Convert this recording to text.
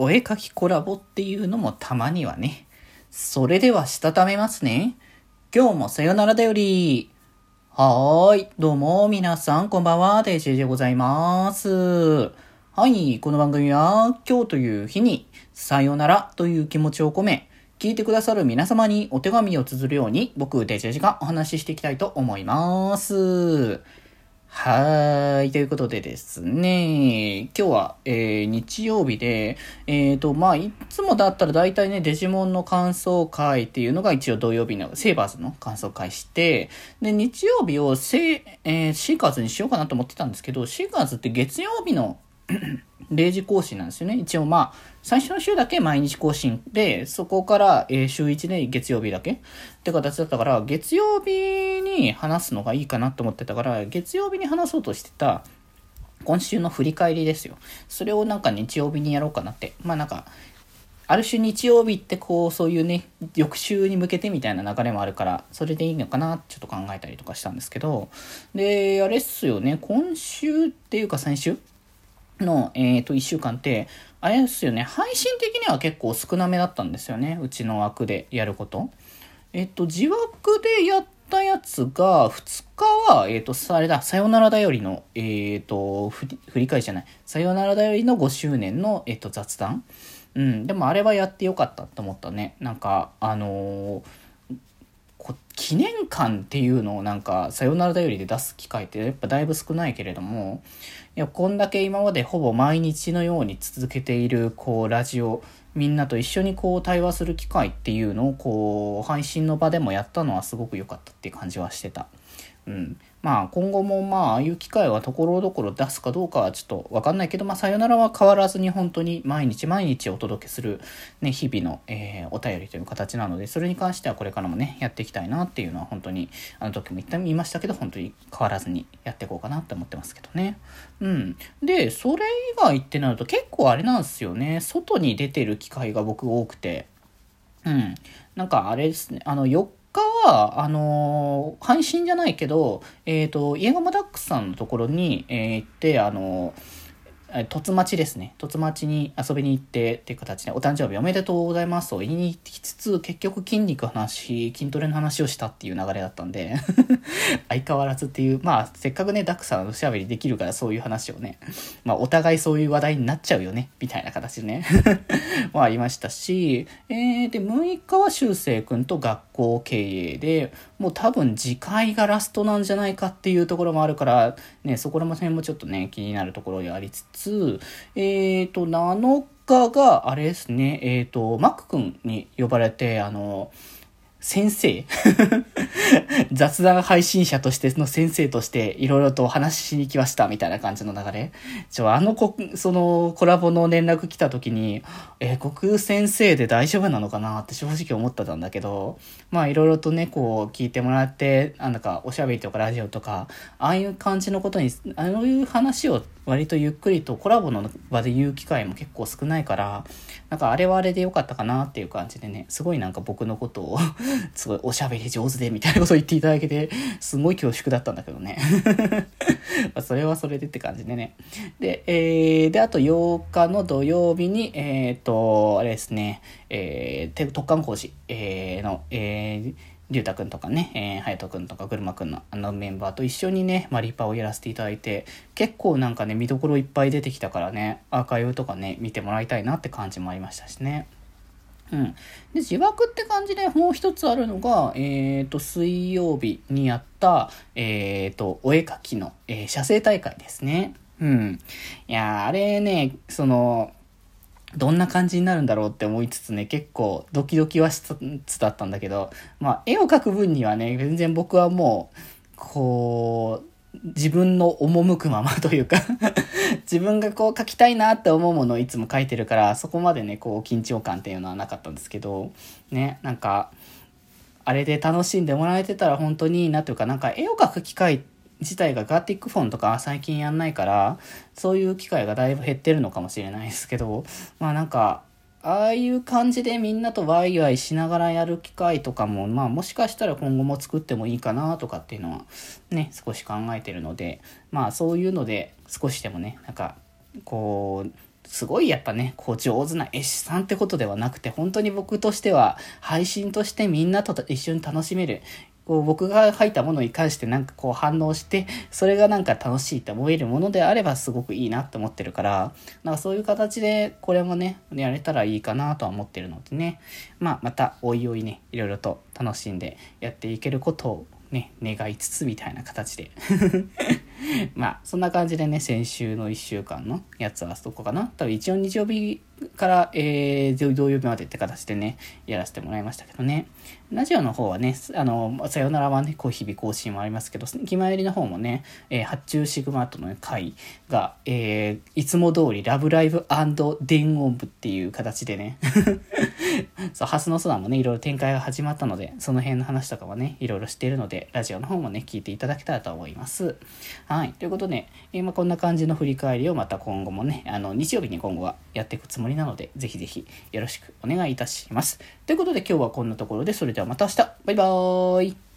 お絵描きコラボっていうのもたまにはね。それではしたためますね。今日もさよならだより。はーい。どうも、皆さん、こんばんは。デジェでございます。はい。この番組は、今日という日に、さよならという気持ちを込め、聞いてくださる皆様にお手紙を綴るように、僕、デジェジがお話ししていきたいと思います。はい。ということでですね、今日は、えー日曜日で、えっ、と、まあ、いつもだったら大体ね、デジモンの感想会っていうのが一応土曜日のセーバーズの感想会して、で、日曜日をせ、えーシーカーズにしようかなと思ってたんですけど、シーカーズって月曜日の 0時更新なんですよね。一応まあ、最初の週だけ毎日更新で、そこから、え週1で月曜日だけって形だったから、月曜日に話すのがいいかなと思ってたから、月曜日に話そうとしてた、今週の振り返りですよ。それをなんか日曜日にやろうかなって。まあなんか、ある種日曜日ってこう、そういうね、翌週に向けてみたいな流れもあるから、それでいいのかなってちょっと考えたりとかしたんですけど、で、あれっすよね、今週っていうか先週の、えっ、と、1週間って、あれですよね、配信的には結構少なめだったんですよね。うちの枠でやること。えっ、と、自枠でやったやつが、2日は、えっ、と、あれだ、さよならだよりの、えっ、と、振り返りじゃない、さよならだよりの5周年の、えっ、と、雑談。うん、でもあれはやってよかったと思ったね。なんか、あのー記念館っていうのをなんか「さよならだより」で出す機会ってやっぱだいぶ少ないけれどもいやこんだけ今までほぼ毎日のように続けているこうラジオみんなと一緒にこう対話する機会っていうのをこう配信の場でもやったのはすごく良かったっていう感じはしてた。うん、まあ今後もまあああいう機会はところどころ出すかどうかはちょっと分かんないけど、まあ、さよならは変わらずに本当に毎日毎日お届けする、ね、日々の、えーお便りという形なのでそれに関してはこれからもねやっていきたいなっていうのは本当にあの時も言った言いましたけど本当に変わらずにやっていこうかなって思ってますけどね。うん、でそれ以外ってなると結構あれなんですよね外に出てる機会が僕多くて。うん。なんかあれですね、あの、4日は、あのー配信じゃないけど、えっ、と、家釜ダックスさんのところに、えー行って、あのー凸町ですね。凸町に遊びに行ってっていう形で、お誕生日おめでとうございますと言いに行きつつ、結局筋肉話、筋トレの話をしたっていう流れだったんで、相変わらずっていう、まあ、せっかくね、ダックさんおしゃべりできるからそういう話をね、まあ、お互いそういう話題になっちゃうよね、みたいな形でね、まあ、ありましたし、えー、で、6日は修正くんと学校経営で、もう多分次回がラストなんじゃないかっていうところもあるから、ね、そこら辺もちょっとね、気になるところでありつつ、えっ、と、7日が、あれですね、えっ、と、マック君に呼ばれて、あの、先生？雑談配信者としての先生としていろいろとお話ししに来ましたみたいな感じの流れ？ちょ、あのこ、そのコラボの連絡来た時に、えー、国先生で大丈夫なのかなって正直思ってたんだけど、まあいろいろとね、こう聞いてもらって、なんだかおしゃべりとかラジオとか、ああいう感じのことに、ああいう話を割とゆっくりとコラボの場で言う機会も結構少ないから、なんかあれはあれで良かったかなっていう感じでね、すごいなんか僕のことを すごいおしゃべり上手でみたいなことを言っていただけて、すごい恐縮だったんだけどね。まそれはそれでって感じでね。で、えー、で、あと8日の土曜日に、えっ、と、あれですね、えー、特艦工事、えーの、えー、りゅうたくんとかね、えー、はやとくんとかぐるまくんのあのメンバーと一緒にね、マリパをやらせていただいて、結構なんかね、見どころいっぱい出てきたからね、アーカイブとかね、見てもらいたいなって感じもありましたしね。うん。で、自爆って感じでもう一つあるのが、えっ、と、水曜日にやった、えっ、と、お絵描きの、えー写生大会ですね。うん。いやあれね、その、どんな感じになるんだろうって思いつつね、結構ドキドキはしつつだったんだけど、まあ、絵を描く分にはね、全然僕はもう、こう、自分の赴くままというか自分がこう描きたいなって思うものをいつも描いてるから、そこまでね、こう緊張感っていうのはなかったんですけど、ね、なんか、あれで楽しんでもらえてたら本当にいいなというか、なんか絵を描く機会自体がガーティックフォンとか最近やんないから、そういう機会がだいぶ減ってるのかもしれないですけど、まあなんか、ああいう感じでみんなとワイワイしながらやる機会とかも、まあもしかしたら今後も作ってもいいかなとかっていうのはね、少し考えてるので、まあそういうので少しでもね、なんか、こう、すごいやっぱね、こう上手な絵師さんってことではなくて、本当に僕としては配信としてみんなと一緒に楽しめる、こう僕が書いたものに関してなんかこう反応して、それがなんか楽しいって思えるものであればすごくいいなって思ってるから、なんかそういう形でこれもね、やれたらいいかなとは思ってるのでね、まあまたおいおいね、いろいろと楽しんでやっていけることをね、願いつつみたいな形で。まあ、そんな感じでね、先週の1週間のやつはそこかな。多分一応日曜日から、えー、土曜日までって形でね、やらせてもらいましたけどね。ラジオの方はね、あの、さよならはね、こう日々更新もありますけど、気前りの方もね、えー、発注シグマとの回が、えー、いつも通りラブライブ電音部っていう形でね、そう、ハスの空もね、いろいろ展開が始まったので、その辺の話とかはね、いろいろしているので、ラジオの方もね、聞いていただけたらと思います。はい。ということで、え、まあ、こんな感じの振り返りをまた今後もね、あの、日曜日に今後はやっていくつもりなので、ぜひぜひよろしくお願いいたします。ということで今日はこんなところで、それではまた明日バイバーイ